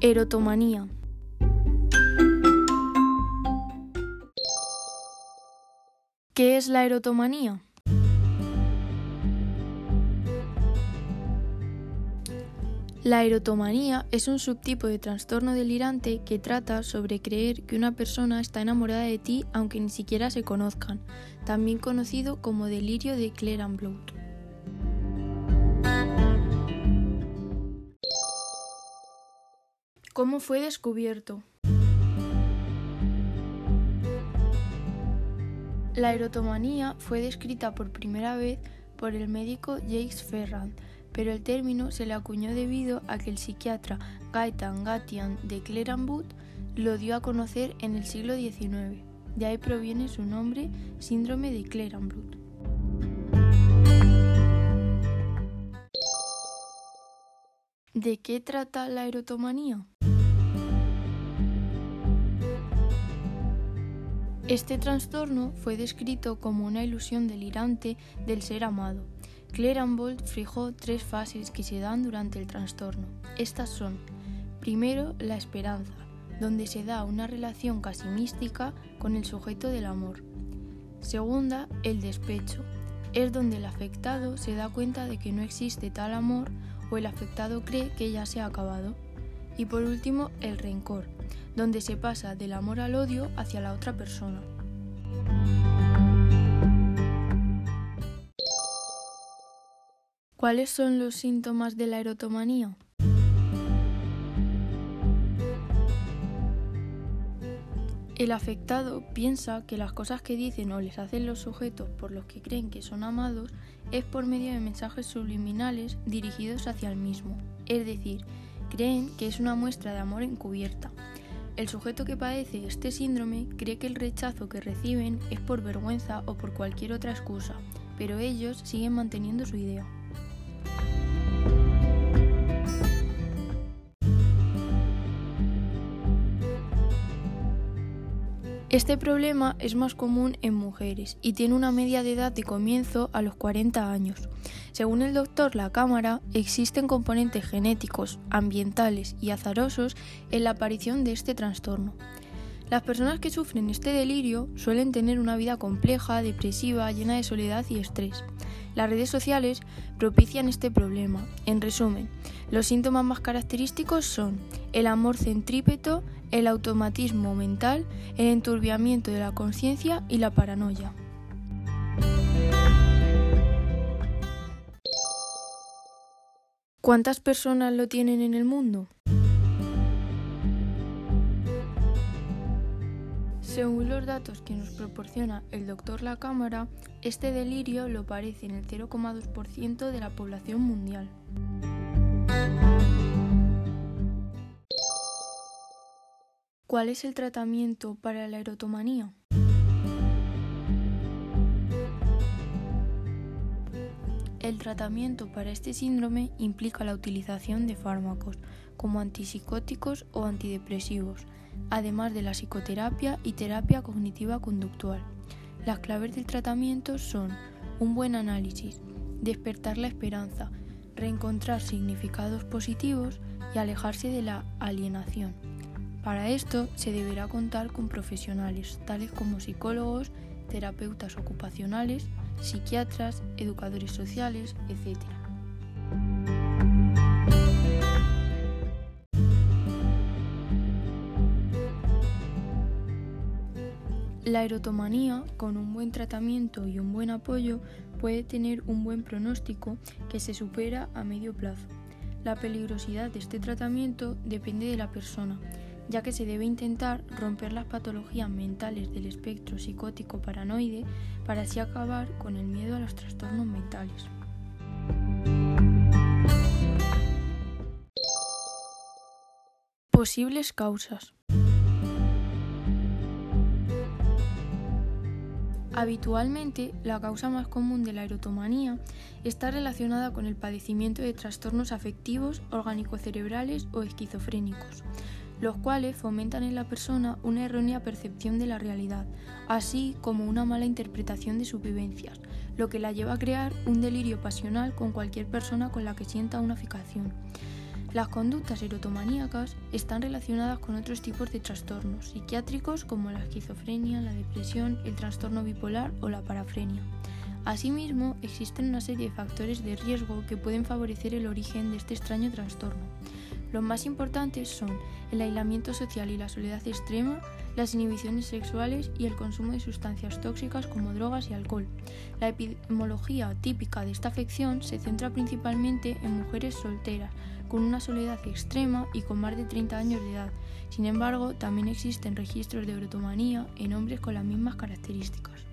Erotomanía. ¿Qué es la erotomanía? La erotomanía es un subtipo de trastorno delirante que trata sobre creer que una persona está enamorada de ti aunque ni siquiera se conozcan, también conocido como delirio de Clerambault. ¿Cómo fue descubierto? La erotomanía fue descrita por primera vez por el médico Jacques Ferrand, pero el término se le acuñó debido a que el psiquiatra Gaetan Gatian de Clerambault lo dio a conocer en el siglo XIX. De ahí proviene su nombre, síndrome de Clerambault. ¿De qué trata la erotomanía? Este trastorno fue descrito como una ilusión delirante del ser amado. Clerambault fijó tres fases que se dan durante el trastorno. Estas son, primero, la esperanza, donde se da una relación casi mística con el sujeto del amor. Segunda, el despecho, es donde el afectado se da cuenta de que no existe tal amor o el afectado cree que ya se ha acabado. Y por último, el rencor, donde se pasa del amor al odio hacia la otra persona. ¿Cuáles son los síntomas de la erotomanía? El afectado piensa que las cosas que dicen o les hacen los sujetos por los que creen que son amados es por medio de mensajes subliminales dirigidos hacia el mismo, es decir, creen que es una muestra de amor encubierta. El sujeto que padece este síndrome cree que el rechazo que reciben es por vergüenza o por cualquier otra excusa, pero ellos siguen manteniendo su idea. Este problema es más común en mujeres y tiene una media de edad de comienzo a los 40 años. Según el doctor La Cámara, existen componentes genéticos, ambientales y azarosos en la aparición de este trastorno. Las personas que sufren este delirio suelen tener una vida compleja, depresiva, llena de soledad y estrés. Las redes sociales propician este problema. En resumen, los síntomas más característicos son el amor centrípeto, el automatismo mental, el enturbiamiento de la conciencia y la paranoia. ¿Cuántas personas lo tienen en el mundo? Según los datos que nos proporciona el doctor La Cámara, este delirio lo parece en el 0,2% de la población mundial. ¿Cuál es el tratamiento para la erotomanía? El tratamiento para este síndrome implica la utilización de fármacos como antipsicóticos o antidepresivos, además de la psicoterapia y terapia cognitiva conductual. Las claves del tratamiento son un buen análisis, despertar la esperanza, reencontrar significados positivos y alejarse de la alienación. Para esto se deberá contar con profesionales tales como psicólogos, terapeutas ocupacionales, psiquiatras, educadores sociales, etc. La erotomanía, con un buen tratamiento y un buen apoyo, puede tener un buen pronóstico que se supera a medio plazo. La peligrosidad de este tratamiento depende de la persona, ya que se debe intentar romper las patologías mentales del espectro psicótico paranoide para así acabar con el miedo a los trastornos mentales. Posibles causas. Habitualmente, la causa más común de la erotomanía está relacionada con el padecimiento de trastornos afectivos, orgánico-cerebrales o esquizofrénicos, los cuales fomentan en la persona una errónea percepción de la realidad, así como una mala interpretación de sus vivencias, lo que la lleva a crear un delirio pasional con cualquier persona con la que sienta una fijación. Las conductas erotomaníacas están relacionadas con otros tipos de trastornos psiquiátricos como la esquizofrenia, la depresión, el trastorno bipolar o la parafrenia. Asimismo, existen una serie de factores de riesgo que pueden favorecer el origen de este extraño trastorno. Los más importantes son el aislamiento social y la soledad extrema, las inhibiciones sexuales y el consumo de sustancias tóxicas como drogas y alcohol. La epidemiología típica de esta afección se centra principalmente en mujeres solteras, con una soledad extrema y con más de 30 años de edad. Sin embargo, también existen registros de erotomanía en hombres con las mismas características.